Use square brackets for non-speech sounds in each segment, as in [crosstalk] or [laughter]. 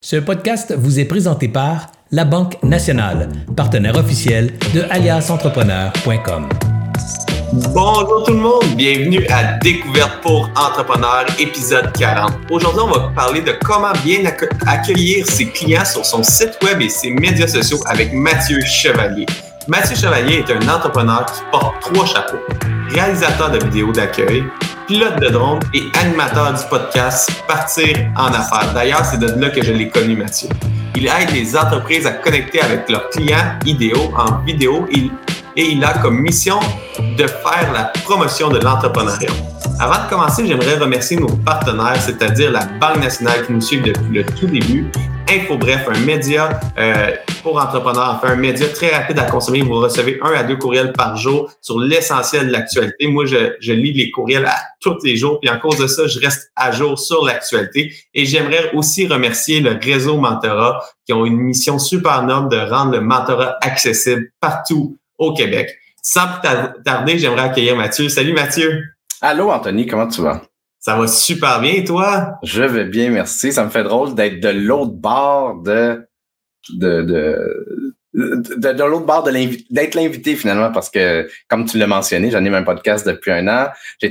Ce podcast vous est présenté par La Banque Nationale, partenaire officiel de aliasentrepreneur.com. Bonjour tout le monde, bienvenue à Découverte pour entrepreneurs, épisode 40. Aujourd'hui, on va parler de comment bien accueillir ses clients sur son site web et ses médias sociaux avec Mathieu Chevalier. Mathieu Chevalier est un entrepreneur qui porte trois chapeaux. Réalisateur de vidéos d'accueil, pilote de drone et animateur du podcast Partir en affaires. D'ailleurs, c'est de là que je l'ai connu, Mathieu. Il aide les entreprises à connecter avec leurs clients idéaux en vidéo et, il a comme mission de faire la promotion de l'entrepreneuriat. Avant de commencer, j'aimerais remercier nos partenaires, c'est-à-dire la Banque nationale qui nous suit depuis le tout début, Info Bref, un média euh, pour entrepreneurs, enfin un média très rapide à consommer. Vous recevez un à deux courriels par jour sur l'essentiel de l'actualité. Moi, je, je, lis les courriels à tous les jours, puis en cause de ça, je reste à jour sur l'actualité. Et j'aimerais aussi remercier le réseau Mentorat qui ont une mission super noble de rendre le mentorat accessible partout au Québec. Sans plus tarder, j'aimerais accueillir Mathieu. Salut Mathieu. Allô Anthony, comment tu vas? Ça va super bien, toi? Je vais bien, merci. Ça me fait drôle d'être de l'autre bord de, de, de, de, de l'autre bord d'être l'invité finalement parce que comme tu l'as mentionné j'en ai un podcast depuis un an. J'ai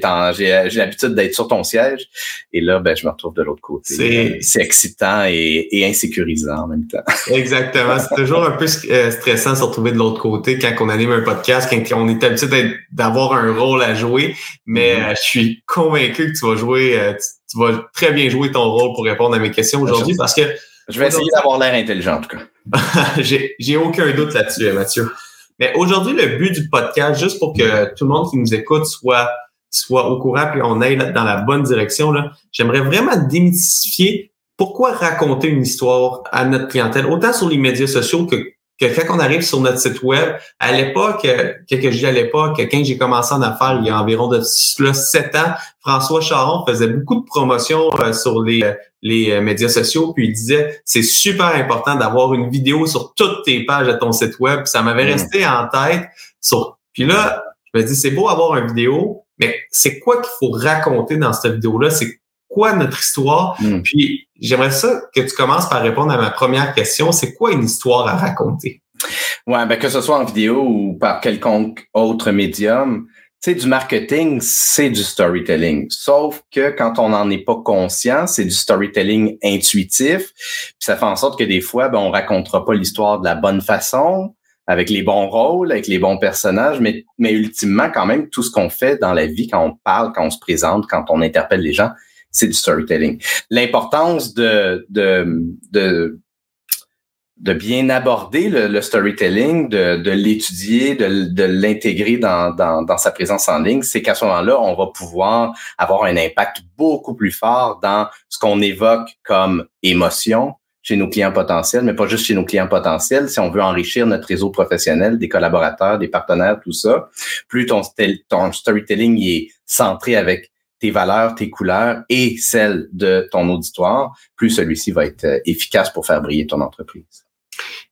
j'ai l'habitude d'être sur ton siège. Et là ben je me retrouve de l'autre côté c'est excitant et, et, insécurisant en même temps. [laughs] Exactement. C'est toujours un peu euh, stressant de se retrouver de l'autre côté quand on anime un podcast quand on est habitué d'avoir un rôle à jouer. Mais mm-hmm. euh, je suis convaincu que tu vas jouer euh, tu, vas très bien jouer ton rôle pour répondre à mes questions aujourd'hui parce que je vais essayer d'avoir l'air intelligent, en tout cas. [laughs] J'ai aucun doute là-dessus, Mathieu. Mais aujourd'hui, le but du podcast, juste pour que tout le monde qui nous écoute soit, soit au courant et on aille dans la bonne direction, j'aimerais vraiment démystifier pourquoi raconter une histoire à notre clientèle, autant sur les médias sociaux que que quand on arrive sur notre site web, à l'époque, que, que je dis à l'époque, quand j'ai commencé en affaires il y a environ de sept ans, François Charon faisait beaucoup de promotions euh, sur les, les euh, médias sociaux, puis il disait c'est super important d'avoir une vidéo sur toutes tes pages de ton site web. ça m'avait mm. resté en tête. Sur... Puis là, je me dis c'est beau avoir une vidéo, mais c'est quoi qu'il faut raconter dans cette vidéo-là? C'est quoi notre histoire? Hmm. Puis j'aimerais ça que tu commences par répondre à ma première question. C'est quoi une histoire à raconter? Ouais, ben que ce soit en vidéo ou par quelconque autre médium, sais, du marketing, c'est du storytelling. Sauf que quand on n'en est pas conscient, c'est du storytelling intuitif. Puis ça fait en sorte que des fois, ben, on racontera pas l'histoire de la bonne façon, avec les bons rôles, avec les bons personnages, mais, mais ultimement, quand même, tout ce qu'on fait dans la vie, quand on parle, quand on se présente, quand on interpelle les gens, c'est du storytelling. L'importance de, de, de, de bien aborder le, storytelling, de, l'étudier, de, l'intégrer dans, sa présence en ligne, c'est qu'à ce moment-là, on va pouvoir avoir un impact beaucoup plus fort dans ce qu'on évoque comme émotion chez nos clients potentiels, mais pas juste chez nos clients potentiels. Si on veut enrichir notre réseau professionnel, des collaborateurs, des partenaires, tout ça, plus ton, ton storytelling est centré avec tes valeurs, tes couleurs et celles de ton auditoire, plus celui-ci va être euh, efficace pour faire briller ton entreprise.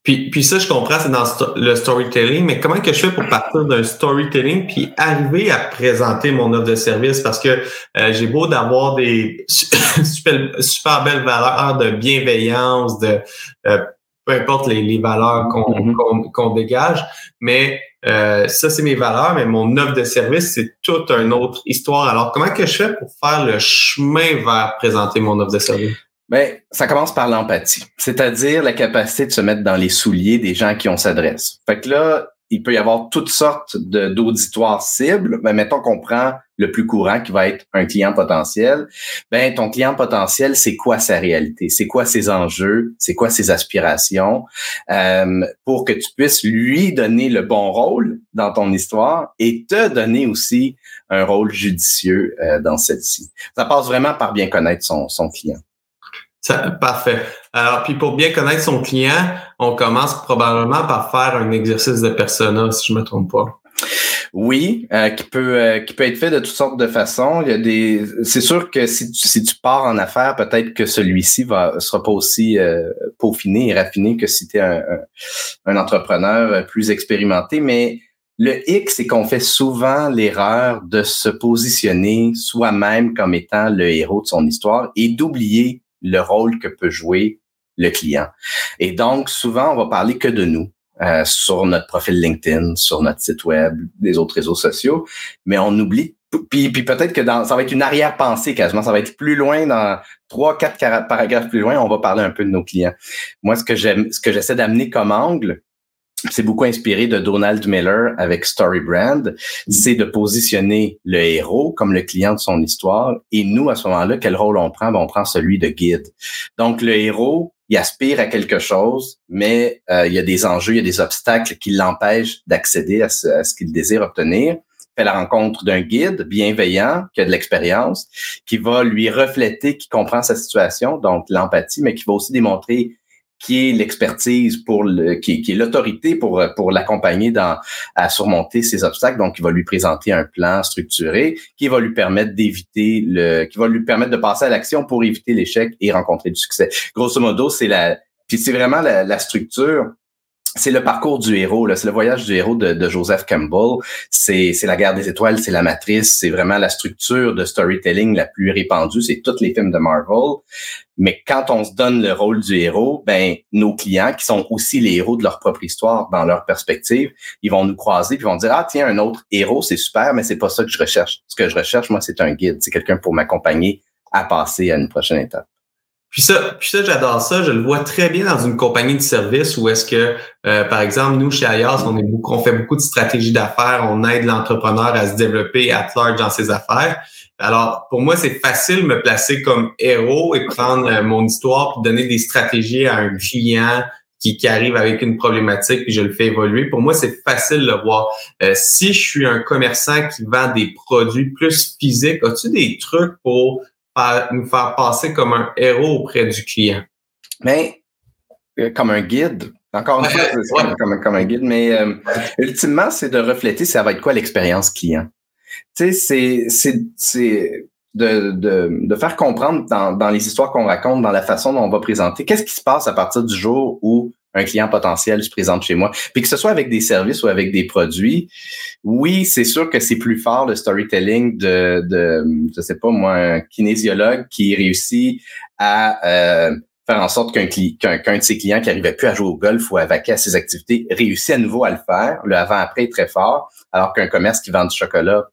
Puis, puis ça, je comprends, c'est dans le storytelling, mais comment que je fais pour partir d'un storytelling puis arriver à présenter mon offre de service? Parce que euh, j'ai beau d'avoir des [laughs] super, super, belles valeurs de bienveillance, de euh, peu importe les, les valeurs qu'on qu'on dégage, mais euh, ça, c'est mes valeurs, mais mon offre de service, c'est toute une autre histoire. Alors, comment que je fais pour faire le chemin vers présenter mon offre de service? Ben, ça commence par l'empathie, c'est-à-dire la capacité de se mettre dans les souliers des gens qui on s'adresse. Fait que là, il peut y avoir toutes sortes d'auditoires cibles. Ben, mettons qu'on prend le plus courant qui va être un client potentiel. Ben, ton client potentiel, c'est quoi sa réalité? C'est quoi ses enjeux? C'est quoi ses aspirations? Euh, pour que tu puisses lui donner le bon rôle dans ton histoire et te donner aussi un rôle judicieux euh, dans celle-ci. Ça passe vraiment par bien connaître son client parfait. Alors, puis pour bien connaître son client, on commence probablement par faire un exercice de persona, si je me trompe pas. Oui, euh, qui peut euh, qui peut être fait de toutes sortes de façons. Il y a des, c'est sûr que si tu, si tu pars en affaires, peut-être que celui-ci va sera pas aussi euh, peaufiné et raffiné que si tu es un, un, entrepreneur plus expérimenté. Mais le X, c'est qu'on fait souvent l'erreur de se positionner soi-même comme étant le héros de son histoire et d'oublier le rôle que peut jouer le client. Et donc, souvent, on va parler que de nous. Euh, sur notre profil LinkedIn, sur notre site web, des autres réseaux sociaux, mais on oublie. Puis, puis peut-être que dans, ça va être une arrière-pensée quasiment, ça va être plus loin dans trois, quatre paragraphes plus loin, on va parler un peu de nos clients. Moi, ce que j'aime, ce que j'essaie d'amener comme angle, c'est beaucoup inspiré de Donald Miller avec Story Brand, c'est de positionner le héros comme le client de son histoire. Et nous, à ce moment-là, quel rôle on prend? Ben, on prend celui de guide. Donc, le héros, il aspire à quelque chose, mais euh, il y a des enjeux, il y a des obstacles qui l'empêchent d'accéder à ce, ce qu'il désire obtenir fait la rencontre d'un guide bienveillant qui a de l'expérience, qui va lui refléter, qui comprend sa situation, donc l'empathie, mais qui va aussi démontrer qui est l'expertise pour le, qui, est l'autorité pour pour l'accompagner dans à surmonter ces obstacles. Donc, il va lui présenter un plan structuré qui va lui permettre d'éviter le, qui va lui permettre de passer à l'action pour éviter l'échec et rencontrer du succès. Grosso modo, c'est la, puis c'est vraiment la structure c'est le parcours du héros, c'est le voyage du héros de, Joseph Campbell. C'est la guerre des étoiles, c'est la matrice, c'est vraiment la structure de storytelling la plus répandue, c'est tous les films de Marvel. Mais quand on se donne le rôle du héros, ben nos clients qui sont aussi les héros de leur propre histoire dans leur perspective, ils vont nous croiser puis vont dire ah tiens un autre héros c'est super mais c'est pas ça que je recherche. Ce que je recherche moi c'est un guide, c'est quelqu'un pour m'accompagner à passer à une prochaine étape. Puis ça, puis ça, j'adore ça. Je le vois très bien dans une compagnie de service où est-ce que, euh, par exemple, nous, chez Ayas, on, est beaucoup, on fait beaucoup de stratégies d'affaires. On aide l'entrepreneur à se développer à large dans ses affaires. Alors, pour moi, c'est facile de me placer comme héros et prendre euh, mon histoire pour donner des stratégies à un client qui, qui, arrive avec une problématique puis je le fais évoluer. Pour moi, c'est facile de le voir. Euh, si je suis un commerçant qui vend des produits plus physiques, as-tu des trucs pour nous faire passer comme un héros auprès du client? Mais euh, comme un guide. Encore une [laughs] fois, c'est comme, un guide, mais euh, ultimement, c'est de refléter ça va être quoi l'expérience client. Tu sais, c'est de, de, de, faire comprendre dans, dans les histoires qu'on raconte, dans la façon dont on va présenter, qu'est-ce qui se passe à partir du jour où un client potentiel se présente chez moi. Puis que ce soit avec des services ou avec des produits, oui, c'est sûr que c'est plus fort le storytelling de, de je sais pas moi, un kinésiologue qui réussit à euh, faire en sorte qu'un qu'un de ses clients qui arrivait plus à jouer au golf ou à vaquer à ses activités réussit à nouveau à le faire. Le avant-après est très fort, alors qu'un commerce qui vend du chocolat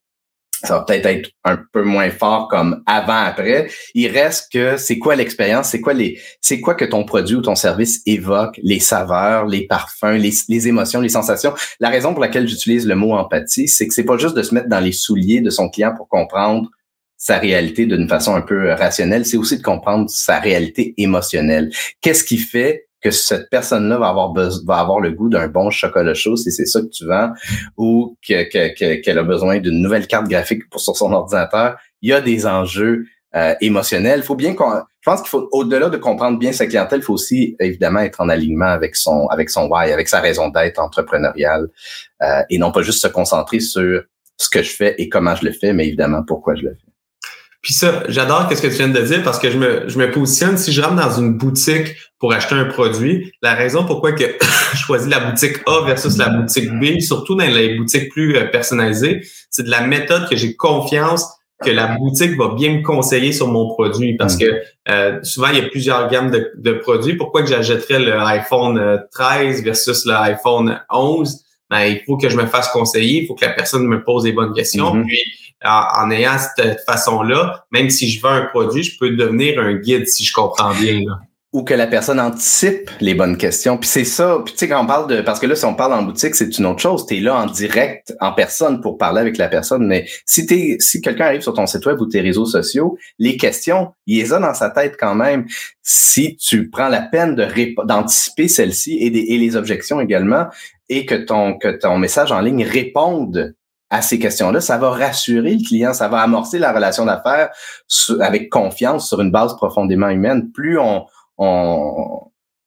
ça va peut-être être un peu moins fort comme avant-après. Il reste que c'est quoi l'expérience, c'est quoi les, c'est quoi que ton produit ou ton service évoque, les saveurs, les parfums, les, les émotions, les sensations. La raison pour laquelle j'utilise le mot empathie, c'est que c'est pas juste de se mettre dans les souliers de son client pour comprendre sa réalité d'une façon un peu rationnelle, c'est aussi de comprendre sa réalité émotionnelle. Qu'est-ce qui fait que cette personne-là va avoir va avoir le goût d'un bon chocolat chaud si c'est ça que tu vends ou qu'elle que, a besoin d'une nouvelle carte graphique pour sur son ordinateur. Il y a des enjeux euh, émotionnels. Il faut bien je pense qu'il faut au-delà de comprendre bien sa clientèle, il faut aussi évidemment être en alignement avec son avec son why, avec sa raison d'être entrepreneuriale euh, et non pas juste se concentrer sur ce que je fais et comment je le fais, mais évidemment pourquoi je le fais. Puis ça, j'adore ce que tu viens de dire parce que je me, je me positionne, si je rentre dans une boutique pour acheter un produit, la raison pourquoi que [laughs] je choisis la boutique A versus la boutique B, surtout dans les boutiques plus euh, personnalisées, c'est de la méthode que j'ai confiance que la boutique va bien me conseiller sur mon produit parce que euh, souvent il y a plusieurs gammes de, de produits. Pourquoi que j'achèterais le iPhone 13 euh, versus l'iPhone 11? Ben, il faut que je me fasse conseiller, il faut que la personne me pose des bonnes questions. Mm-hmm. Puis en, ayant cette façon-là, même si je vends un produit, je peux devenir un guide si je comprends bien. Ou que la personne anticipe les bonnes questions. Puis c'est ça. Puis tu sais, quand on parle de. Parce que là, si on parle en boutique, c'est une autre chose. Tu es là en direct, en personne pour parler avec la personne. Mais si t'es, si quelqu'un arrive sur ton site web ou tes réseaux sociaux, les questions, il les a dans sa tête quand même. Si tu prends la peine de d'anticiper celles-ci et, et les objections également, et que ton, que ton message en ligne réponde à ces questions-là, ça va rassurer le client, ça va amorcer la relation d'affaires avec confiance sur une base profondément humaine. Plus on,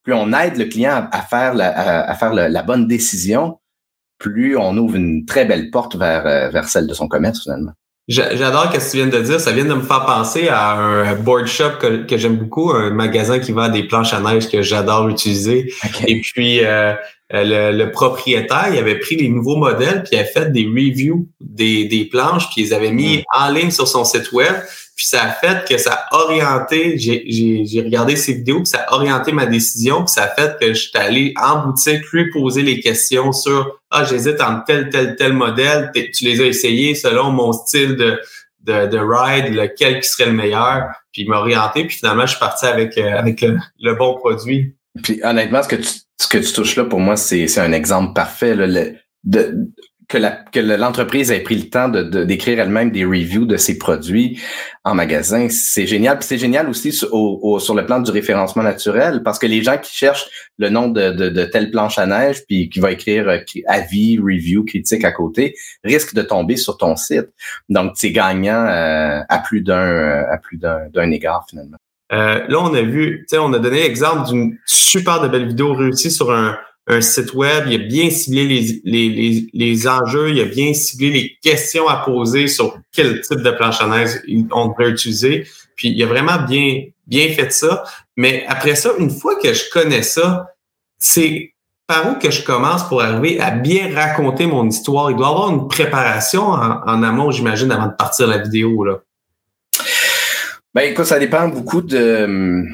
plus on aide le client à, faire la, à, faire la, bonne décision, plus on ouvre une très belle porte vers, euh, vers celle de son commerce finalement. J'adore ce que tu viens de dire. Ça vient de me faire penser à un board shop que, j'aime beaucoup, un magasin qui vend des planches à neige que j'adore utiliser. Et puis, euh, le, propriétaire, il avait pris les nouveaux modèles, puis il avait fait des reviews des, des planches, puis ils avaient mis mm. en ligne sur son site web. Puis ça a fait que ça a orienté, j'ai regardé ces vidéos, puis ça a orienté ma décision, puis ça a fait que je suis allé en boutique lui poser les questions sur Ah, j'hésite entre tel, tel, tel modèle, tu les as essayés selon mon style de, de, de ride, lequel qui serait le meilleur, puis orienté, puis finalement, je suis parti avec, euh, avec le, bon produit. Puis honnêtement, ce que tu, ce que tu touches là, pour moi, c'est un exemple parfait. Là, que l'entreprise ait pris le temps de, d'écrire elle-même des reviews de ses produits en magasin, c'est génial. Puis c'est génial aussi sur, sur le plan du référencement naturel, parce que les gens qui cherchent le nom de, de, de telle planche à neige, puis qui va écrire euh, avis, review, critique à côté, risquent de tomber sur ton site. Donc c'est gagnant euh, à plus d'un euh, à plus d'un, égard finalement. là, on a vu, on a donné l'exemple d'une super de belle vidéo réussie sur un un site web, il a bien ciblé les, les, les, les, enjeux, il a bien ciblé les questions à poser sur quel type de planche à neige on devrait utiliser. Puis il a vraiment bien, bien fait ça. Mais après ça, une fois que je connais ça, c'est par où que je commence pour arriver à bien raconter mon histoire? Il doit y avoir une préparation en, en amont, j'imagine, avant de partir la vidéo. Là. Ben écoute, ça dépend beaucoup de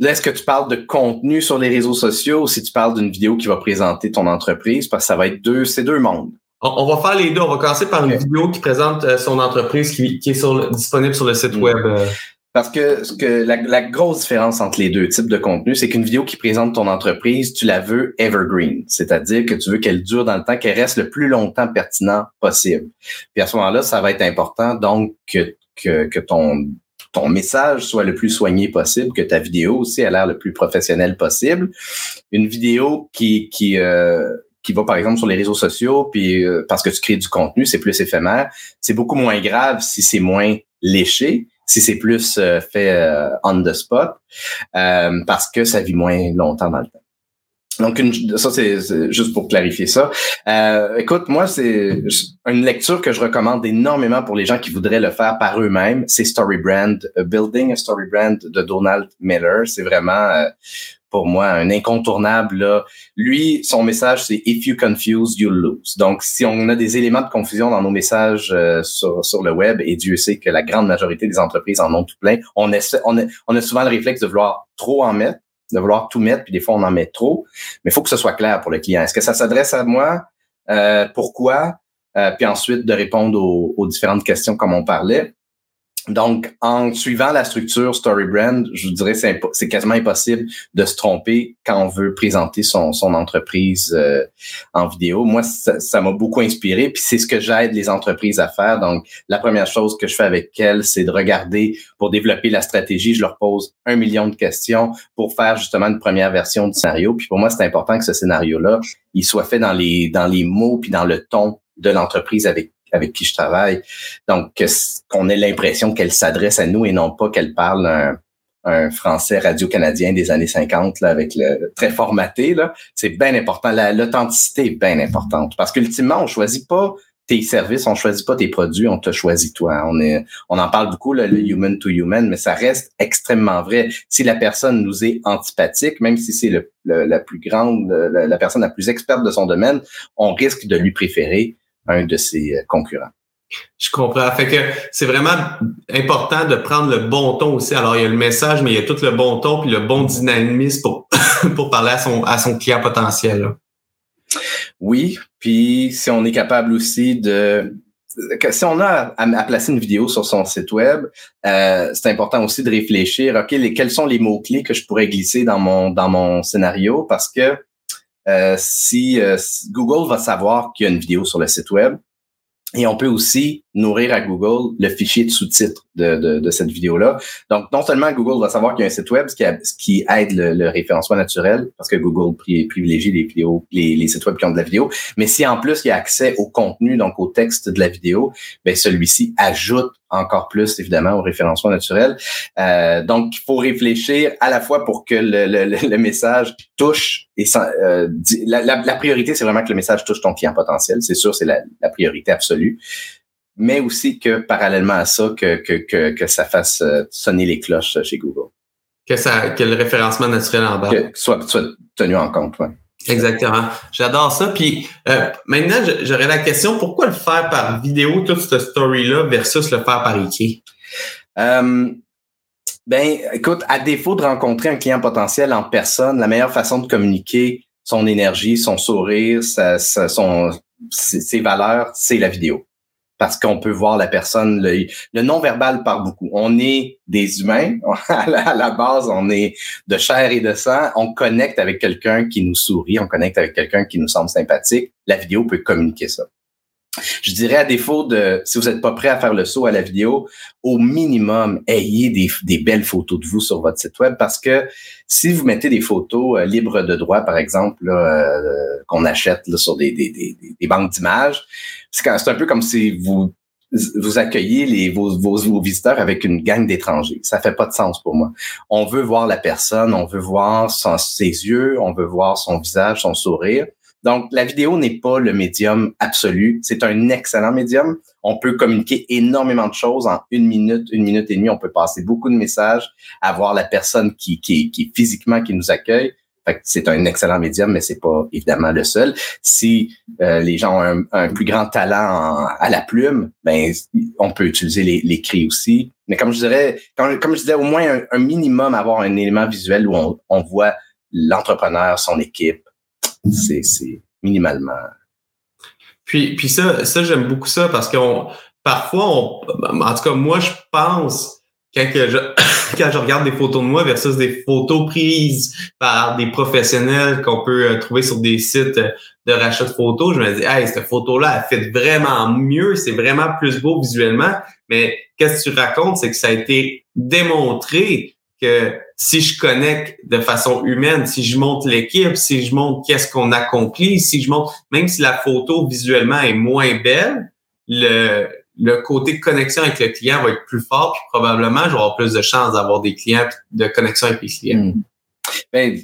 Là, est-ce que tu parles de contenu sur les réseaux sociaux ou si tu parles d'une vidéo qui va présenter ton entreprise? Parce que ça va être deux, c'est deux mondes. On, va faire les deux. On va commencer par une vidéo qui présente euh, son entreprise qui, est sur, disponible sur le site mm. web. Euh. Parce que, ce que la, grosse différence entre les deux types de contenu, c'est qu'une vidéo qui présente ton entreprise, tu la veux evergreen, c'est-à-dire que tu veux qu'elle dure dans le temps, qu'elle reste le plus longtemps pertinent possible. Puis à ce moment-là, ça va être important donc que, que, que ton ton message soit le plus soigné possible, que ta vidéo aussi a l'air le plus professionnel possible. Une vidéo qui qui euh, qui va par exemple sur les réseaux sociaux, puis euh, parce que tu crées du contenu, c'est plus éphémère. C'est beaucoup moins grave si c'est moins léché, si c'est plus euh, fait on the spot, parce que ça vit moins longtemps dans le temps. Donc, une, ça, c'est juste pour clarifier ça. Euh, écoute, moi, c'est une lecture que je recommande énormément pour les gens qui voudraient le faire par eux-mêmes. C'est Story Brand, Building a Story Brand de Donald Miller. C'est vraiment, euh, pour moi, un incontournable. Là. Lui, son message, c'est If you confuse, you lose. Donc, si on a des éléments de confusion dans nos messages euh, sur, sur le web, et Dieu sait que la grande majorité des entreprises en ont tout plein, on, essaie, on, a, on a souvent le réflexe de vouloir trop en mettre de vouloir tout mettre, puis des fois on en met trop. Mais il faut que ce soit clair pour le client. Est-ce que ça s'adresse à moi? Euh, pourquoi? Euh, puis ensuite de répondre aux, différentes questions comme on parlait. Donc, en suivant la structure Story Brand, je vous dirais c'est c'est quasiment impossible de se tromper quand on veut présenter son, son entreprise euh, en vidéo. Moi, ça m'a beaucoup inspiré, puis c'est ce que j'aide les entreprises à faire. Donc, la première chose que je fais avec elles, c'est de regarder pour développer la stratégie. Je leur pose un million de questions pour faire justement une première version du scénario. Puis pour moi, c'est important que ce scénario-là, il soit fait dans les dans les mots puis dans le ton de l'entreprise avec avec qui je travaille. Donc, qu'on ait l'impression qu'elle s'adresse à nous et non pas qu'elle parle un, un français radio-canadien des années 50 là, avec le très formaté. Là. C'est bien important. L'authenticité est bien importante parce qu'ultimement, on choisit pas tes services, on choisit pas tes produits, on te choisit toi. On est, on en parle beaucoup le human to human, mais ça reste extrêmement vrai. Si la personne nous est antipathique, même si c'est le, la plus grande, la, personne la plus experte de son domaine, on risque de lui préférer un de ses euh, concurrents. Je comprends. Fait que c'est vraiment important de prendre le bon ton aussi. Alors, il y a le message, mais il y a tout le bon ton puis le bon dynamisme pour, [laughs] pour parler à son, à son client potentiel. Oui, puis si on est capable aussi de si on a à, placer une vidéo sur son site web, euh, c'est important aussi de réfléchir, OK, les, quels sont les mots-clés que je pourrais glisser dans mon dans mon scénario? Parce que euh, si, euh, Google va savoir qu'il y a une vidéo sur le site web, et on peut aussi nourrir à Google le fichier de sous-titres de, de, de, cette vidéo-là. Donc, non seulement Google va savoir qu'il y a un site web, ce qui, qui aide le, référencement naturel, parce que Google privilégie les vidéos, les, les, sites web qui ont de la vidéo, mais si en plus il y a accès au contenu, donc au texte de la vidéo, ben celui-ci ajoute encore plus, évidemment, au référencement naturel. Euh, donc, il faut réfléchir à la fois pour que le, le, le message touche et euh, la, la, la, priorité, c'est vraiment que le message touche ton client potentiel. C'est sûr, c'est la, la priorité absolue. Mais aussi que parallèlement à ça, que, que, que, que ça fasse euh, sonner les cloches chez Google. Que, ça, que le référencement naturel en bas. Que soit, soit tenu en compte, ouais. Exactement. J'adore ça. Puis euh, maintenant, j'aurais la question, pourquoi le faire par vidéo, toute cette story-là, versus le faire par écrit? Euh, ben, écoute, à défaut de rencontrer un client potentiel en personne, la meilleure façon de communiquer son énergie, son sourire, sa, son, ses valeurs, c'est la vidéo parce qu'on peut voir la personne. Le, non-verbal par beaucoup. On est des humains. [laughs] À la, base, on est de chair et de sang. On connecte avec quelqu'un qui nous sourit. On connecte avec quelqu'un qui nous semble sympathique. La vidéo peut communiquer ça. Je dirais à défaut de, si vous n'êtes pas prêt à faire le saut à la vidéo, au minimum, ayez des, des, belles photos de vous sur votre site web parce que si vous mettez des photos euh, libres de droit, par exemple, euh, qu'on achète là, sur des, des, des, banques d'images, c'est un peu comme si vous vous accueillez les, vos, vos, visiteurs avec une gang d'étrangers. Ça fait pas de sens pour moi. On veut voir la personne, on veut voir son, ses yeux, on veut voir son visage, son sourire. Donc, la vidéo n'est pas le médium absolu. C'est un excellent médium. On peut communiquer énormément de choses en une minute, une minute et demie. On peut passer beaucoup de messages, avoir la personne qui, qui, qui physiquement qui nous accueille. c'est un excellent médium, mais c'est pas évidemment le seul. Si euh, les gens ont un, plus grand talent à la plume, ben on peut utiliser l'écrit aussi. Mais comme je dirais, comme, je disais, au moins un, minimum avoir un élément visuel où on voit l'entrepreneur, son équipe, c'est minimalement. Puis, puis ça, ça j'aime beaucoup ça parce qu'on parfois, on, en tout cas, moi, je pense quand, je, [coughs] quand je regarde des photos de moi versus des photos prises par des professionnels qu'on peut euh, trouver sur des sites de rachat de photos, je me dis, hey, cette photo-là, elle fait vraiment mieux, c'est vraiment plus beau visuellement. Mais qu'est-ce que tu racontes, c'est que ça a été démontré que si je connecte de façon humaine, si je montre l'équipe, si je montre qu'est-ce qu'on accomplit, si je montre, même si la photo visuellement est moins belle, le, le côté de connexion avec le client va être plus fort, puis probablement j'aurai plus de chances d'avoir des clients de connexion avec les clients. Ben,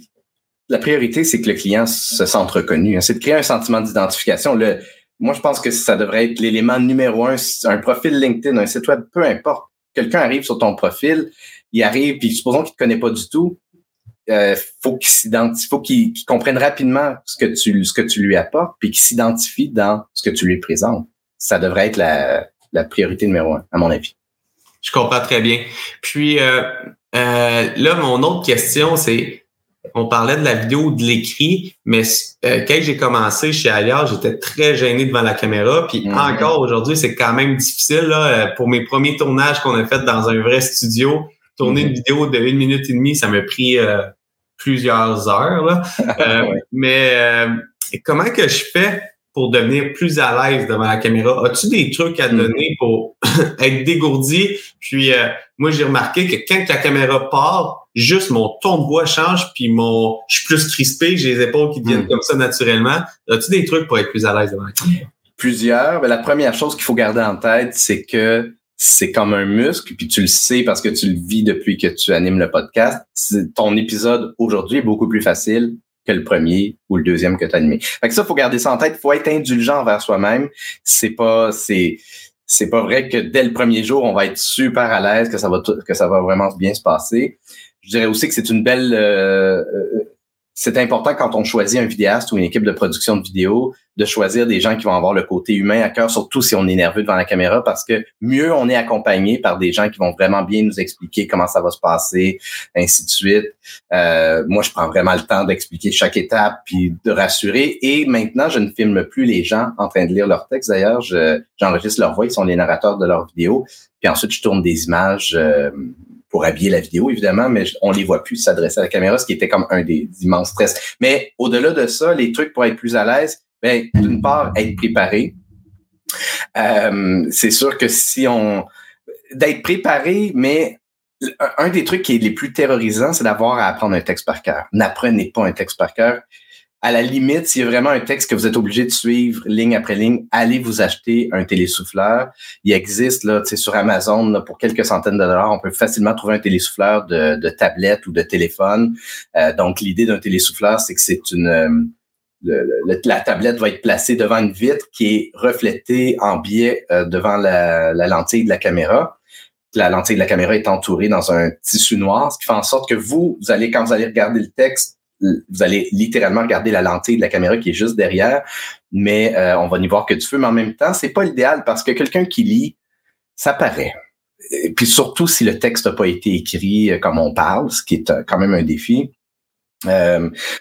la priorité, c'est que le client se sente reconnu. Hein. C'est de créer un sentiment d'identification. Le, moi, je pense que ça devrait être l'élément numéro un, un profil LinkedIn, un site web, peu importe. Quelqu'un arrive sur ton profil, il arrive, puis supposons qu'il te connaît pas du tout, euh, faut qu'il s'identifie, faut qu'il comprenne rapidement ce que tu ce que tu lui apportes, puis qu'il s'identifie dans ce que tu lui présentes. Ça devrait être la, la priorité numéro un, à mon avis. Je comprends très bien. Puis euh, euh, là, mon autre question, c'est on parlait de la vidéo ou de l'écrit, mais euh, quand j'ai commencé chez Alias, j'étais très gêné devant la caméra. Puis mm-hmm. encore aujourd'hui, c'est quand même difficile. Là, pour mes premiers tournages qu'on a fait dans un vrai studio, tourner une vidéo de une minute et demie, ça m'a pris euh, plusieurs heures. Là. [laughs] Euh, mais euh, comment que je fais pour devenir plus à l'aise devant la caméra? As-tu des trucs à mm. donner pour [laughs] être dégourdi? Puis moi, j'ai remarqué que quand la caméra part, juste mon ton de voix change, puis mon je suis plus crispé, j'ai les épaules qui deviennent mm. comme ça naturellement. As-tu des trucs pour être plus à l'aise devant la caméra? Plusieurs. Ben, la première chose qu'il faut garder en tête, c'est que c'est comme un muscle, puis tu le sais parce que tu le vis depuis que tu animes le podcast. Ton épisode aujourd'hui est beaucoup plus facile que le premier ou le deuxième que tu as animé. Fait que ça, faut garder ça en tête. faut être indulgent envers soi-même. C'est pas, c'est, c'est pas vrai que dès le premier jour, on va être super à l'aise, que ça va, que ça va vraiment bien se passer. Je dirais aussi que c'est une belle, euh, euh, c'est important quand on choisit un vidéaste ou une équipe de production de vidéo de choisir des gens qui vont avoir le côté humain à cœur, surtout si on est nerveux devant la caméra, parce que mieux on est accompagné par des gens qui vont vraiment bien nous expliquer comment ça va se passer, ainsi de suite. Euh, moi, je prends vraiment le temps d'expliquer chaque étape puis de rassurer. Et maintenant, je ne filme plus les gens en train de lire leur texte. D'ailleurs, j'enregistre leur voix, ils sont les narrateurs de leur vidéo. Puis ensuite, je tourne des images. Euh, pour habiller la vidéo, évidemment, mais on les voit plus s'adresser à la caméra, ce qui était comme un des immenses stress. Mais au-delà de ça, les trucs pour être plus à l'aise, ben, d'une part, être préparé. Euh, c'est sûr que si on... D'être préparé, mais un des trucs qui est les plus terrorisants, c'est d'avoir à apprendre un texte par cœur. N'apprenez pas un texte par cœur à la limite, s'il y a vraiment un texte que vous êtes obligé de suivre ligne après ligne, allez vous acheter un télésouffleur. Il existe là, sur Amazon pour quelques centaines de dollars, on peut facilement trouver un télésouffleur de, de tablette ou de téléphone. Euh, donc l'idée d'un télésouffleur, c'est que c'est une euh, la tablette va être placée devant une vitre qui est reflétée en biais euh, devant la, lentille de la caméra. La lentille de la caméra est entourée dans un tissu noir, ce qui fait en sorte que vous, vous allez, quand vous allez regarder le texte, vous allez littéralement regarder la lentille de la caméra qui est juste derrière, mais euh, on va n'y voir que du feu. Mais en même temps, c'est pas l'idéal parce que quelqu'un qui lit, ça paraît. Et puis surtout si le texte n'a pas été écrit euh, comme on parle, ce qui est quand même un défi.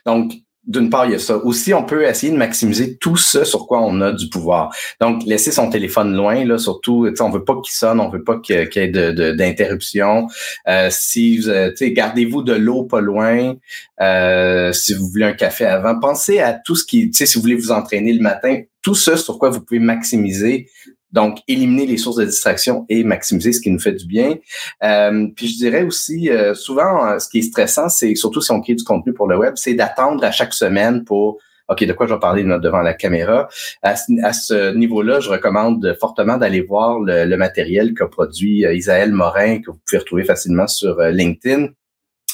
donc, d'une part, il y a ça. Aussi, on peut essayer de maximiser tout ce sur quoi on a du pouvoir. Donc, laisser son téléphone loin, là, surtout, on veut pas qu'il sonne, on veut pas qu'il y ait d'interruption. Euh, si euh, gardez-vous de l'eau pas loin. Euh, si vous voulez un café avant, pensez à tout ce qui, si vous voulez vous entraîner le matin, tout ce sur quoi vous pouvez maximiser donc, éliminer les sources de distraction et maximiser ce qui nous fait du bien. Euh, puis je dirais aussi, euh, souvent, euh, ce qui est stressant, c'est surtout si on crée du contenu pour le web, c'est d'attendre à chaque semaine pour OK, de quoi je vais parler devant la caméra? À, ce niveau-là, je recommande fortement d'aller voir le, le matériel qu'a produit Isaël Morin, que vous pouvez retrouver facilement sur LinkedIn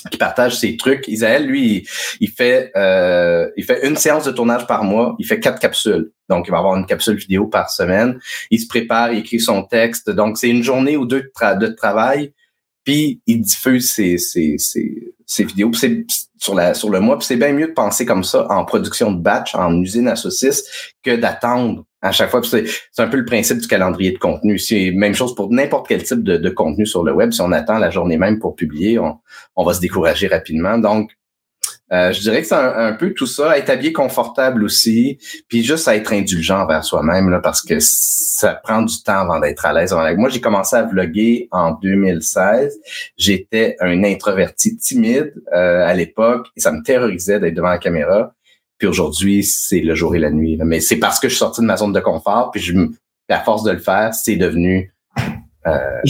qui partage ses trucs. Isaël, lui, il, fait euh, il fait une séance de tournage par mois. Il fait quatre capsules. Donc, il va avoir une capsule vidéo par semaine. Il se prépare, il écrit son texte. Donc, c'est une journée ou deux de, travail. Puis, il diffuse ses, ses, ses, ses vidéos. C'est sur, le mois. Puis, c'est bien mieux de penser comme ça en production de batch, en usine à saucisses, que d'attendre à chaque fois. C'est un peu le principe du calendrier de contenu. C'est même chose pour n'importe quel type de, de, contenu sur le web. Si on attend la journée même pour publier, on, on va se décourager rapidement. Donc, euh, je dirais que c'est un, peu tout ça, être habillé confortable aussi, puis juste être indulgent vers soi-même, là, parce que ça prend du temps avant d'être à l'aise. Moi, j'ai commencé à vlogger en 2016. J'étais un introverti timide euh, à l'époque et ça me terrorisait d'être devant la caméra. Puis aujourd'hui, c'est le jour et la nuit. Mais c'est parce que je suis sorti de ma zone de confort, puis je, à force de le faire, c'est devenu. Euh,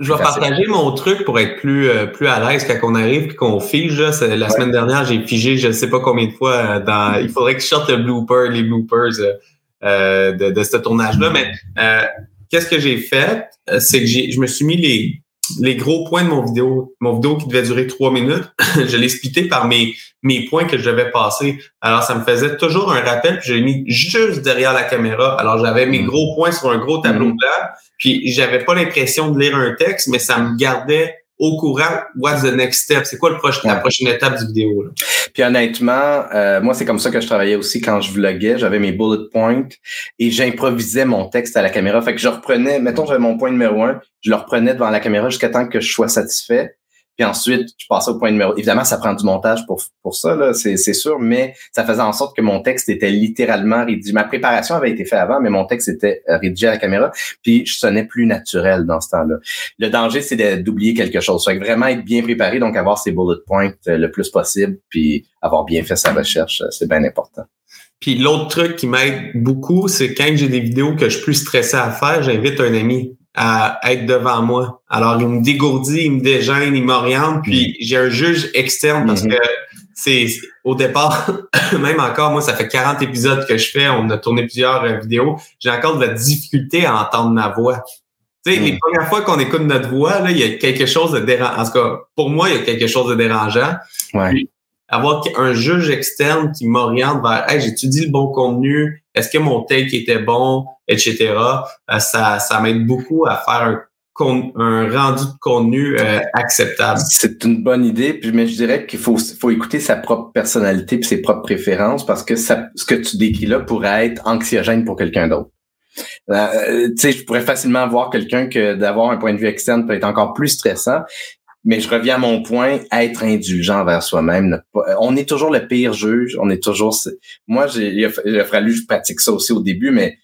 vais partager mon truc pour être plus euh, plus à l'aise quand on arrive et qu'on fige. Là, la semaine dernière, j'ai figé je ne sais pas combien de fois euh, dans. Il faudrait que je sorte le blooper, les bloopers euh, de, de ce tournage-là. Mais qu'est-ce que j'ai fait? C'est que j'ai, je me suis mis les les gros points de mon vidéo, mon vidéo qui devait durer trois minutes, [laughs] je l'ai splitté par mes, mes points que je devais passer. Alors, ça me faisait toujours un rappel, puis je l'ai mis juste derrière la caméra. Alors, j'avais mes mm. gros points sur un gros tableau mm. blanc, puis j'avais pas l'impression de lire un texte, mais ça me gardait au courant, what's the next step? C'est quoi le prochain, la prochaine étape du vidéo? Là? Puis honnêtement, euh, moi, c'est comme ça que je travaillais aussi quand je vloguais. J'avais mes bullet points et j'improvisais mon texte à la caméra. Fait que je reprenais, mettons, j'avais mon point numéro un, je le reprenais devant la caméra jusqu'à temps que je sois satisfait. Puis ensuite, je passais au point numéro. Évidemment, ça prend du montage pour, pour ça, là, c'est, c'est sûr, mais ça faisait en sorte que mon texte était littéralement rédigé. Ma préparation avait été faite avant, mais mon texte était euh, rédigé à la caméra, puis je sonnais plus naturel dans ce temps-là. Le danger, c'est d'oublier quelque chose. Fait que vraiment être bien préparé, donc avoir ses bullet points euh, le plus possible, puis avoir bien fait sa recherche, euh, c'est bien important. Puis l'autre truc qui m'aide beaucoup, c'est quand j'ai des vidéos que je suis plus stressé à faire, j'invite un ami à être devant moi. Alors, il me dégourdit, il me dégêne, il m'oriente, puis mm. j'ai un juge externe parce mm-hmm. que c'est au départ, [laughs] même encore, moi, ça fait 40 épisodes que je fais, on a tourné plusieurs euh, vidéos, j'ai encore de la difficulté à entendre ma voix. Tu sais, les mm. premières fois qu'on écoute notre voix, là, il y a quelque chose de dérangeant. En tout cas, pour moi, il y a quelque chose de dérangeant. Ouais avoir un juge externe qui m'oriente vers Hey, j'étudie le bon contenu, est-ce que mon take était bon, etc. Euh, ça, ça m'aide beaucoup à faire un, rendu de contenu euh, acceptable. C'est une bonne idée, puis mais je dirais qu'il faut, faut écouter sa propre personnalité puis ses propres préférences parce que ça, ce que tu décris là pourrait être anxiogène pour quelqu'un d'autre. Euh, tu sais, je pourrais facilement voir quelqu'un que d'avoir un point de vue externe peut être encore plus stressant. Mais je reviens à mon point, être indulgent vers soi-même. On est toujours le pire juge. On est toujours. Moi, j'ai, il, a, fallu je pratique ça aussi au début, mais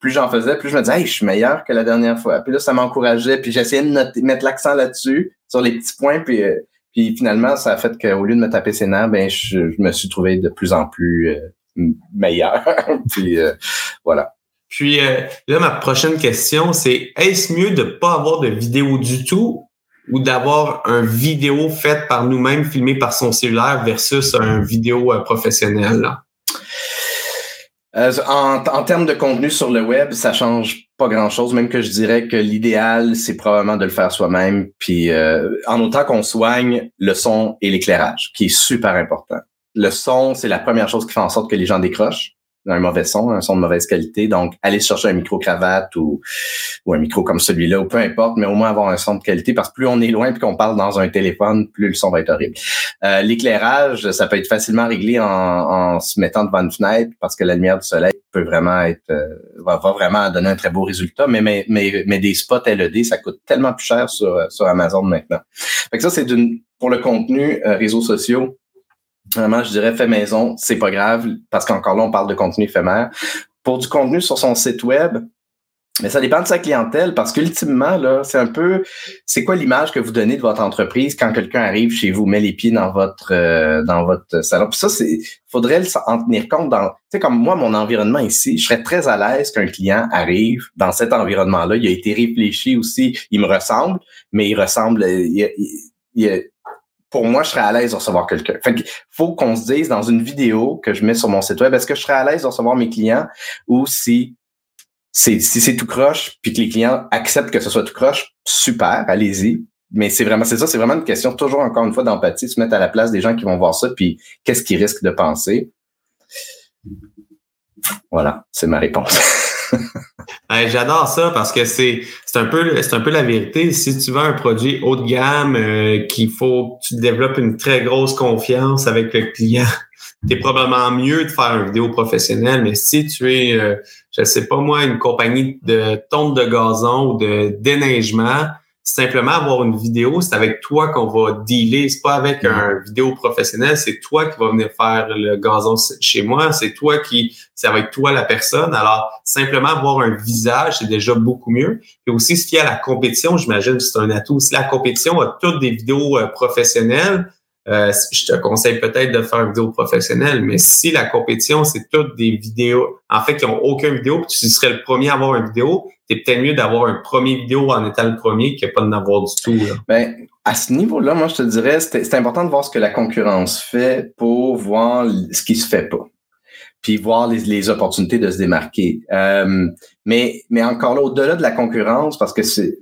plus j'en faisais, plus je me disais, hey, je suis meilleur que la dernière fois. Puis là, ça m'encourageait. Puis j'essayais de mettre l'accent là-dessus, sur les petits points. Puis, euh, puis finalement, ça a fait qu'au lieu de me taper ses nerfs, ben, je, me suis trouvé de plus en plus euh, meilleur. [laughs] puis euh, voilà. Puis là, ma prochaine question, c'est est-ce mieux de pas avoir de vidéo du tout ou d'avoir un vidéo faite par nous-mêmes, filmée par son cellulaire versus un vidéo euh, professionnel? Euh, en, termes de contenu sur le web, ça change pas grand-chose, même que je dirais que l'idéal, c'est probablement de le faire soi-même, puis euh, en autant qu'on soigne le son et l'éclairage, qui est super important. le son, c'est la première chose qui fait en sorte que les gens décrochent un mauvais son, un son de mauvaise qualité. Donc, aller chercher un micro-cravate ou, ou un micro comme celui-là, ou peu importe, mais au moins avoir un son de qualité, parce que plus on est loin puis qu'on parle dans un téléphone, plus le son va être horrible. Euh, l'éclairage, ça peut être facilement réglé en, en, se mettant devant une fenêtre, parce que la lumière du soleil peut vraiment être euh, va, vraiment donner un très beau résultat. Mais, mais, mais, mais des spots LED, ça coûte tellement plus cher sur, sur Amazon maintenant. Fait que ça, c'est pour le contenu euh, réseaux sociaux Vraiment, je dirais fait maison, c'est pas grave, parce qu'encore là, on parle de contenu éphémère. Pour du contenu sur son site web, mais ça dépend de sa clientèle parce qu'ultimement, là, c'est un peu, c'est quoi l'image que vous donnez de votre entreprise quand quelqu'un arrive chez vous, met les pieds dans votre euh, dans votre salon? Puis ça, c'est, faudrait en tenir compte dans, tu sais, comme moi, mon environnement ici, je serais très à l'aise qu'un client arrive dans cet environnement-là. Il a été réfléchi aussi, il me ressemble, mais il ressemble, il, il, pour moi, je serais à l'aise de recevoir quelqu'un. Fait faut qu'on se dise dans une vidéo que je mets sur mon site web, est-ce que je serais à l'aise de recevoir mes clients ou si c'est si c'est tout croche puis que les clients acceptent que ce soit tout croche, super, allez-y. Mais c'est vraiment c'est ça, c'est vraiment une question toujours encore une fois d'empathie, se mettre à la place des gens qui vont voir ça puis qu'est-ce qu'ils risquent de penser. Voilà, c'est ma réponse. [laughs] J'adore ça parce que c'est un peu c'est un peu la vérité. Si tu veux un produit haut de gamme euh, qu'il faut tu développes une très grosse confiance avec le client, [laughs] c'est probablement mieux de faire une vidéo professionnelle. Mais si tu es, euh, je sais pas moi, une compagnie de tonte de gazon ou de déneigement, simplement avoir une vidéo, c'est avec toi qu'on va dealer. C'est pas avec un vidéo professionnel, c'est toi qui vas venir faire le gazon chez moi. C'est toi qui, c'est avec toi la personne. Alors, simplement avoir un visage, c'est déjà beaucoup mieux. Et aussi, ce qui est à la compétition, j'imagine que c'est un atout. Si la compétition a toutes des vidéos euh, professionnelles, euh, je te conseille peut-être de faire une vidéo professionnelle, mais si la compétition, c'est toutes des vidéos, en fait, qui n'ont aucune vidéo, puis tu serais le premier à avoir une vidéo, c'est peut-être mieux d'avoir un premier vidéo en étant le premier que pas d'en avoir du tout. Ben, à ce niveau-là, moi, je te dirais, c'est important de voir ce que la concurrence fait pour voir ce qui se fait pas. Puis voir les, opportunités de se démarquer. Euh, mais, mais encore là, au-delà de la concurrence, parce que c'est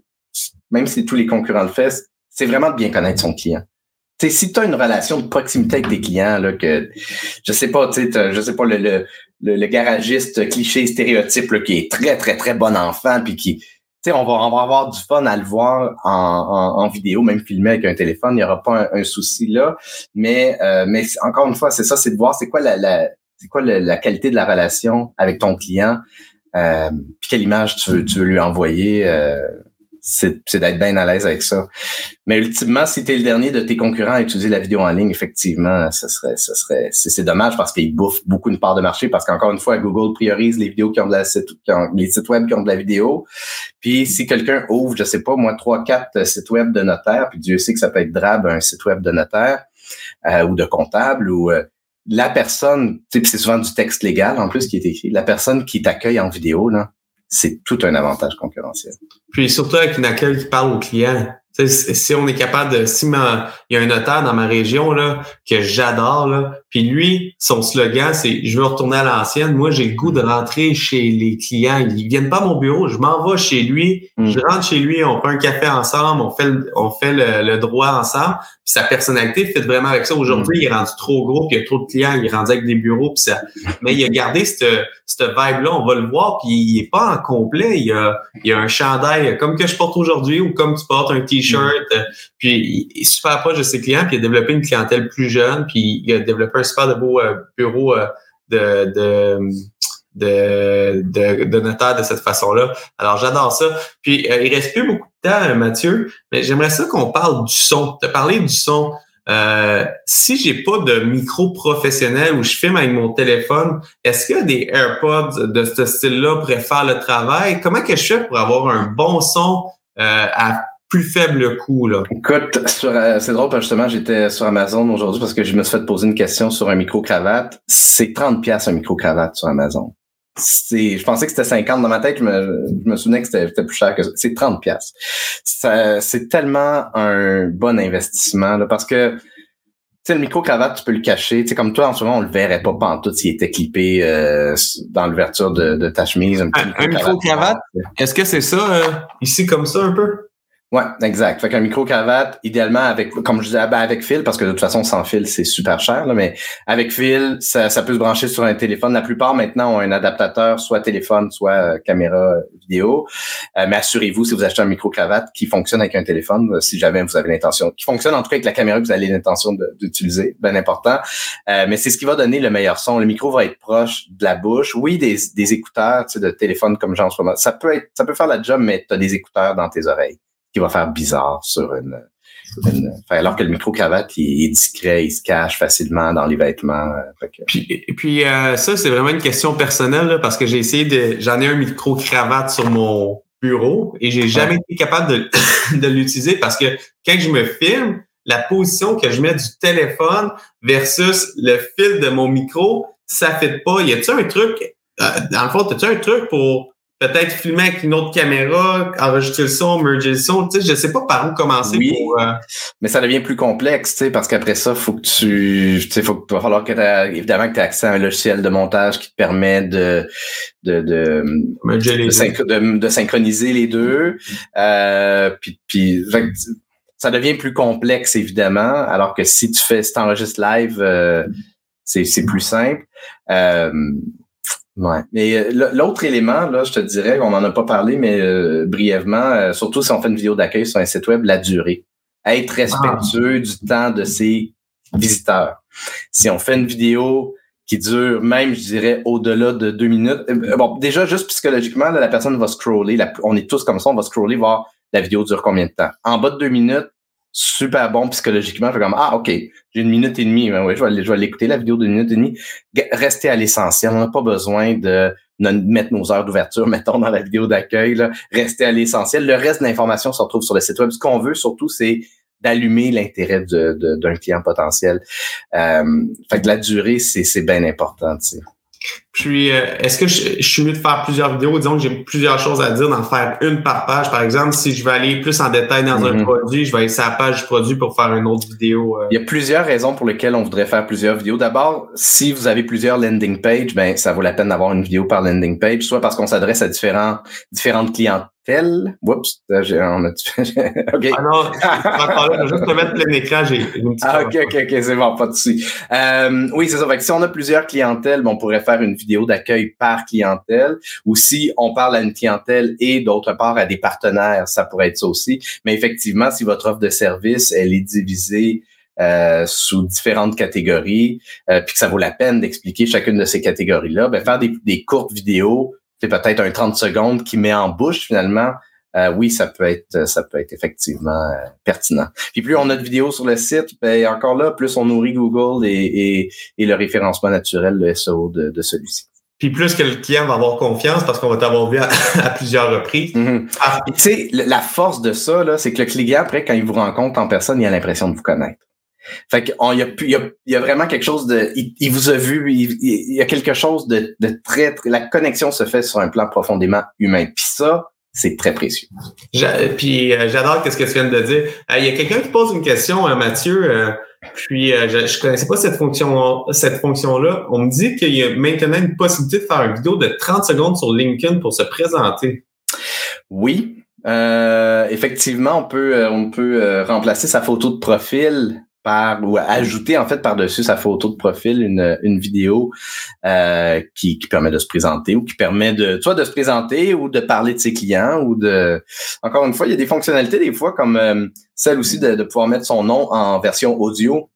même si tous les concurrents le font, c'est vraiment de bien connaître son client. Sais, si tu as une relation de proximité avec tes clients, là, que je sais pas, tu je sais pas, le, le, le, garagiste cliché stéréotype là, qui est très, très, très bon enfant, puis qui, tu on va, on avoir du fun à le voir en, vidéo, même filmé avec un téléphone, il n'y aura pas un, souci là. Mais, euh, mais encore une fois, c'est ça, c'est de voir c'est quoi la, la c'est quoi la, qualité de la relation avec ton client, euh, puis quelle image tu veux, tu veux lui envoyer. Euh, c'est d'être bien à l'aise avec ça. Mais ultimement, si tu es le dernier de tes concurrents à utiliser la vidéo en ligne, effectivement, ce serait, ce serait, c'est dommage parce qu'ils bouffent beaucoup une part de marché parce qu'encore une fois, Google priorise les vidéos qui ont de la les sites web qui ont de la vidéo. Puis si quelqu'un ouvre, je sais pas, moi, trois, quatre sites web de notaire, puis Dieu sait que ça peut être drabe un site web de notaire euh, ou de comptable ou euh, la personne, c'est souvent du texte légal en plus qui est écrit, la personne qui t'accueille en vidéo, là, c'est tout un avantage concurrentiel. Puis surtout avec une accueil qui parle au client. si on est capable de, si il y a un notaire dans ma région là que j'adore là, puis lui, son slogan c'est je veux retourner à l'ancienne. Moi, j'ai le goût de rentrer chez les clients. Ils viennent pas à mon bureau, je m'en vais chez lui, mm. je rentre chez lui, on prend un café ensemble, on fait le, on fait le, droit ensemble. Puis sa personnalité fait vraiment avec ça. Aujourd'hui, mm. il est rendu trop gros, puis il y a trop de clients, il est rendu avec des bureaux, puis ça. Mais il a gardé cette cette vibe-là, on va le voir, puis il est pas en complet. Il y a, il a un chandail comme que je porte aujourd'hui ou comme tu portes un t-shirt. Mm. Puis il est super proche de ses clients, puis il a développé une clientèle plus jeune, puis il a développé un super de beau euh, bureau euh, de, de de, notaire de cette façon-là. Alors, j'adore ça. Puis, euh, il reste plus beaucoup de temps, Mathieu, mais j'aimerais ça qu'on parle du son. Tu as parlé du son. Euh, si j'ai pas de micro professionnel où je filme avec mon téléphone, est-ce a des AirPods de ce style-là pour faire le travail? Comment que je fais pour avoir un bon son euh, à plus faible coût? Là? Écoute, euh, c'est drôle parce que justement, j'étais sur Amazon aujourd'hui parce que je me suis fait poser une question sur un micro-cravate. C'est 30 pièces un micro-cravate sur Amazon. je pensais que c'était 50 dans ma tête, je me, je me souvenais que c'était plus cher que ça. C'est 30 pièces. C'est tellement un bon investissement là, parce que tu sais, le micro-cravate, tu peux le cacher. Tu sais, comme toi, en ce moment, on le verrait pas pantoute s'il était clippé euh, dans l'ouverture de, de, ta chemise. Un, micro-cravate, est-ce que c'est ça, euh, ici, comme ça, un peu? Ouais, exact. Fait qu'un micro-cravate, idéalement avec, comme je disais, ben avec fil, parce que de toute façon, sans fil, c'est super cher, là, mais avec fil, ça, ça, peut se brancher sur un téléphone. La plupart maintenant ont un adaptateur, soit téléphone, soit euh, caméra vidéo. Euh, mais assurez-vous, si vous achetez un micro-cravate qui fonctionne avec un téléphone, euh, si jamais vous avez l'intention, qui fonctionne en tout cas avec la caméra que vous avez l'intention d'utiliser, bien important. mais c'est ce qui va donner le meilleur son. Le micro va être proche de la bouche. Oui, des, des écouteurs, de téléphone comme j'ai en ce moment. Ça peut être, ça peut faire la job, mais tu as des écouteurs dans tes oreilles qui va faire bizarre sur une, alors que le micro-cravate, il est discret, il se cache facilement dans les vêtements. Euh, puis, euh, ça, c'est vraiment une question personnelle parce que j'ai essayé de. J'en ai un micro-cravate sur mon bureau et j'ai jamais été capable de, [laughs] de l'utiliser parce que quand je me filme, la position que je mets du téléphone versus le fil de mon micro, ça fait pas. Y a-tu un truc, euh, dans le fond, as-tu un truc pour peut-être filmer avec une autre caméra, enregistrer le son, merger le son. Tu sais, je sais pas par où commencer. Oui, euh, mais ça devient plus complexe, tu sais, parce qu'après ça, faut que tu, tu sais, faut que va falloir que tu évidemment que tu aies accès à un logiciel de montage qui te permet de de de, de, synchroniser les deux. Euh, puis puis ça devient plus complexe évidemment, alors que si tu fais si enregistres live, euh, c'est c'est plus simple. Euh, Ouais. Mais euh, l'autre élément, là, je te dirais, on n'en a pas parlé, mais euh, brièvement, euh, surtout si on fait une vidéo d'accueil sur un site web, la durée. Être respectueux du temps de ses visiteurs. Si on fait une vidéo qui dure même, je dirais, au-delà de deux minutes. Bon, déjà, juste psychologiquement, la personne va scroller. on est tous comme ça, on va scroller, voir la vidéo dure combien de temps. En bas de deux minutes, super bon psychologiquement. Je comme, ah, OK, j'ai une minute et demie. Ben je vais, je vais l'écouter, la vidéo d'une minute et demie. Restez à l'essentiel. On n'a pas besoin de mettre nos heures d'ouverture, [laughs] mettons, dans la vidéo d'accueil. Restez à l'essentiel. Le reste de l'information se retrouve sur le site web. Ce qu'on veut surtout, c'est d'allumer l'intérêt d'un client potentiel. Euh, fait que la durée, c'est bien important. Sais. Puis, euh, est-ce que je, suis mieux de faire plusieurs vidéos? Disons que j'ai plusieurs choses à dire, d'en faire une par page. Par exemple, si je veux aller plus en détail dans un mhm. produit, je vais aller sur la page du produit pour faire une autre vidéo. Euh. Il y a plusieurs raisons pour lesquelles on voudrait faire plusieurs vidéos. D'abord, si vous avez plusieurs landing pages, ben, ça vaut la peine d'avoir une vidéo par landing page, soit parce qu'on s'adresse à différents, différentes clientes tel. Oups, on a [laughs] OK. Ah non, je vais juste te mettre plein écran. J'ai ah, OK, OK, OK, c'est bon, pas de souci. Euh, oui, c'est ça. Fait que si on a plusieurs clientèles, on pourrait faire une vidéo d'accueil par clientèle. Ou si on parle à une clientèle et d'autre part à des partenaires, ça pourrait être ça aussi. Mais effectivement, si votre offre de service, elle est divisée euh, sous différentes catégories, euh, puis que ça vaut la peine d'expliquer chacune de ces catégories-là, ben faire des courtes vidéos c'est peut-être un 30 secondes qui met en bouche finalement, euh, oui, ça peut être, ça peut être effectivement euh, pertinent. Puis plus on a de vidéos sur le site, ben encore là, plus on nourrit Google et, et, le référencement naturel, le SEO de, de celui-ci. Puis plus que le client va avoir confiance parce qu'on va t'avoir vu à, [laughs] plusieurs reprises. Mm-hmm. Ah. Tu sais, la force de ça, là, c'est que le client, après, quand il vous rencontre en personne, il a l'impression de vous connaître. Fait qu'il y, a, il y, a, y a vraiment quelque chose de... Il, vous a vu, il, il, y a quelque chose de, de très, très... La connexion se fait sur un plan profondément humain. Puis ça, c'est très précieux. Puis euh, j'adore ce que tu viens de dire. Euh, il y a quelqu'un qui pose une question, à Mathieu. Euh, puis je, je connaissais pas cette fonction cette fonction-là. On me dit qu'il y a maintenant une possibilité de faire une vidéo de 30 secondes sur LinkedIn pour se présenter. Oui. effectivement, on peut on peut remplacer sa photo de profil ou ajouter en fait par-dessus sa photo de profil une, une vidéo euh, qui, qui permet de se présenter ou qui permet de soit de se présenter ou de parler de ses clients ou de encore une fois il y a des fonctionnalités des fois comme euh, celle aussi de, pouvoir mettre son nom en version audio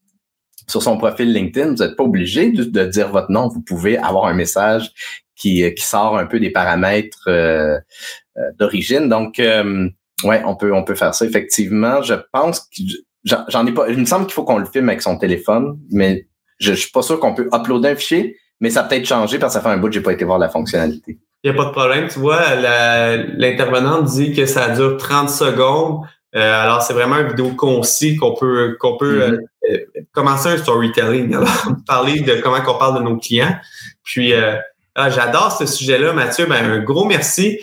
sur son profil LinkedIn. Vous n'êtes pas obligé de, de, dire votre nom. Vous pouvez avoir un message qui, qui sort un peu des paramètres euh, d'origine. Donc ouais on peut on peut faire ça. Effectivement je pense que J'en ai pas. Il me semble qu'il faut qu'on le filme avec son téléphone, mais je, je suis pas sûr qu'on peut uploader un fichier, mais ça a peut-être changé parce que ça fait un bout que j'ai pas été voir la fonctionnalité. Il n'y a pas de problème. Tu vois, l'intervenante dit que ça dure 30 secondes. Euh, alors, c'est vraiment une vidéo concis qu'on peut qu'on peut mm-hmm. euh, commencer un storytelling. [laughs] Alors, parler de comment qu'on parle de nos clients. Puis euh, ah, j'adore ce sujet-là, Mathieu. Ben, un gros merci.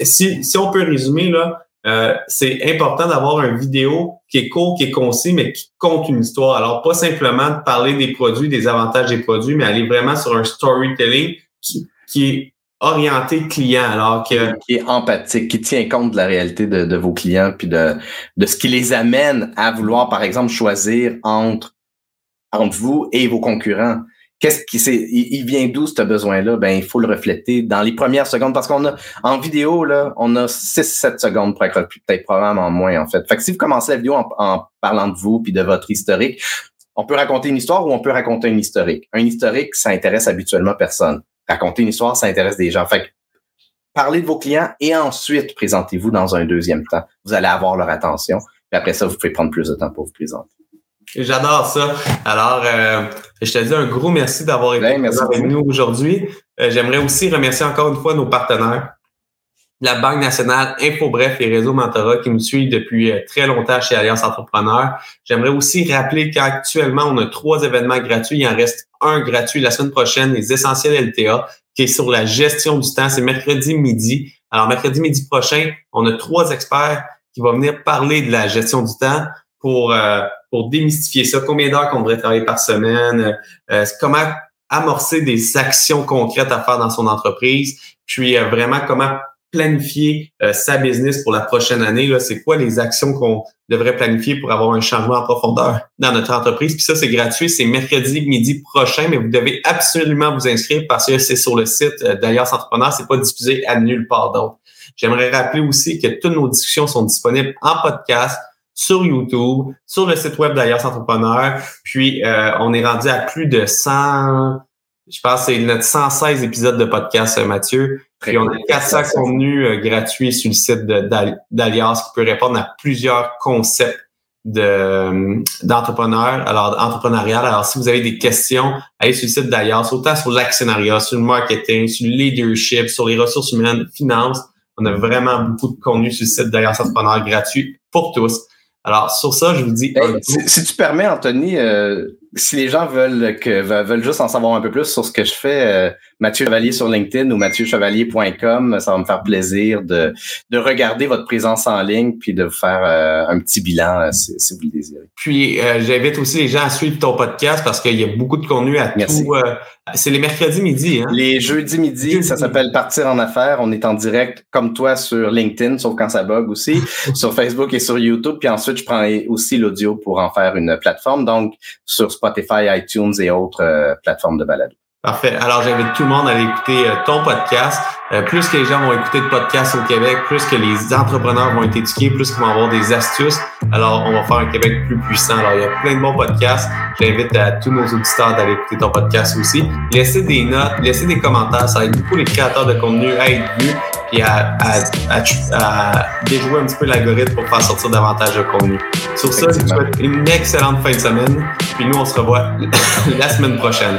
si, si on peut résumer, là, euh, c'est important d'avoir une vidéo qui est court, qui est concis, mais qui compte une histoire. Alors, pas simplement de parler des produits, des avantages des produits, mais aller vraiment sur un storytelling qui, est orienté client, alors que qui est empathique, qui tient compte de la réalité de, de vos clients puis de de ce qui les amène à vouloir, par exemple, choisir entre entre vous et vos concurrents. Qu'est-ce qui c'est, il, vient d'où ce besoin-là? Ben, il faut le refléter dans les premières secondes parce qu'on a, en vidéo, là, on a 6-7 secondes pour être peut-être probablement moins, en fait. Fait que si vous commencez la vidéo en, parlant de vous puis de votre historique, on peut raconter une histoire ou on peut raconter un historique. Un historique, ça intéresse habituellement personne. Raconter une histoire, ça intéresse des gens. Fait parlez de vos clients et ensuite présentez-vous dans un deuxième temps. Vous allez avoir leur attention. Puis après ça, vous pouvez prendre plus de temps pour vous présenter. J'adore ça. Alors, euh, je te dis un gros merci d'avoir été Ben, avec nous aujourd'hui. Euh, J'aimerais aussi remercier encore une fois nos partenaires. La Banque nationale, InfoBref et Réseau Mentorat qui nous suivent depuis euh, très longtemps chez Alliance Entrepreneur. J'aimerais aussi rappeler qu'actuellement, on a trois événements gratuits. Il en reste un gratuit la semaine prochaine, les Essentiels LTA, qui est sur la gestion du temps. C'est mercredi midi. Alors, mercredi midi prochain, on a trois experts qui vont venir parler de la gestion du temps pour, euh, pour démystifier ça. Combien d'heures qu'on devrait travailler par semaine? euh, comment amorcer des actions concrètes à faire dans son entreprise, puis euh, vraiment comment planifier euh, sa business pour la prochaine année. C'est quoi les actions qu'on devrait planifier pour avoir un changement en profondeur dans notre entreprise? Puis ça, c'est gratuit, c'est mercredi midi prochain, mais vous devez absolument vous inscrire parce que c'est sur le site d'Alliance Entrepreneur, c'est pas diffusé à nulle part d'autre. J'aimerais rappeler aussi que toutes nos discussions sont disponibles en podcast sur YouTube, sur le site web d'Alliance Entrepreneur. Puis, euh, on est rendu à plus de 100, je pense que c'est notre 116 épisodes de podcast, euh, Mathieu. Puis, on a 400 contenus euh, gratuits sur le site de- d'Al- d'Alliance qui peut répondre à plusieurs concepts de d'entrepreneurs, alors entrepreneurial. Alors, si vous avez des questions, allez sur le site d'Alliance, autant sur l'actionnariat, sur le marketing, sur le leadership, sur les ressources humaines, finances. On a vraiment beaucoup de contenu sur le site d'Alliance Entrepreneur gratuit pour tous. Alors, sur ça, je vous dis Hey, si, si tu permets, Anthony, euh, si les gens veulent que veulent juste en savoir un peu plus sur ce que je fais, euh, Mathieu Chevalier sur LinkedIn ou mathieuchevalier.com, ça va me faire plaisir de, de regarder votre présence en ligne puis de vous faire euh, un petit bilan euh, si, si vous le désirez. Puis euh, j'invite aussi les gens à suivre ton podcast parce qu'il y a beaucoup de contenu à Merci. tout. c'est les mercredis midi, hein? Les jeudis midi, Jeudi ça s'appelle Partir en affaires. On est en direct comme toi sur LinkedIn, sauf quand ça bug aussi, [laughs] sur Facebook et sur YouTube. Puis ensuite, je prends aussi l'audio pour en faire une plateforme, donc sur Spotify, iTunes et autres euh, plateformes de balado. Parfait. Alors, j'invite tout le monde à aller écouter euh, ton podcast. Euh, plus que les gens vont écouter de podcasts au Québec, plus que les entrepreneurs vont être éduqués, plus qu'ils vont avoir des astuces. Alors, on va faire un Québec plus puissant. Alors, il y a plein de bons podcasts. J'invite à tous nos auditeurs d'aller écouter ton podcast aussi. Laissez des notes, laissez des commentaires. Ça aide beaucoup les créateurs de contenu à être vus puis à, à, à- à déjouer un petit peu l'algorithme pour faire sortir davantage de contenu. Sur ça, je vous souhaite une excellente fin de semaine. Puis nous, on se revoit [laughs] la semaine prochaine.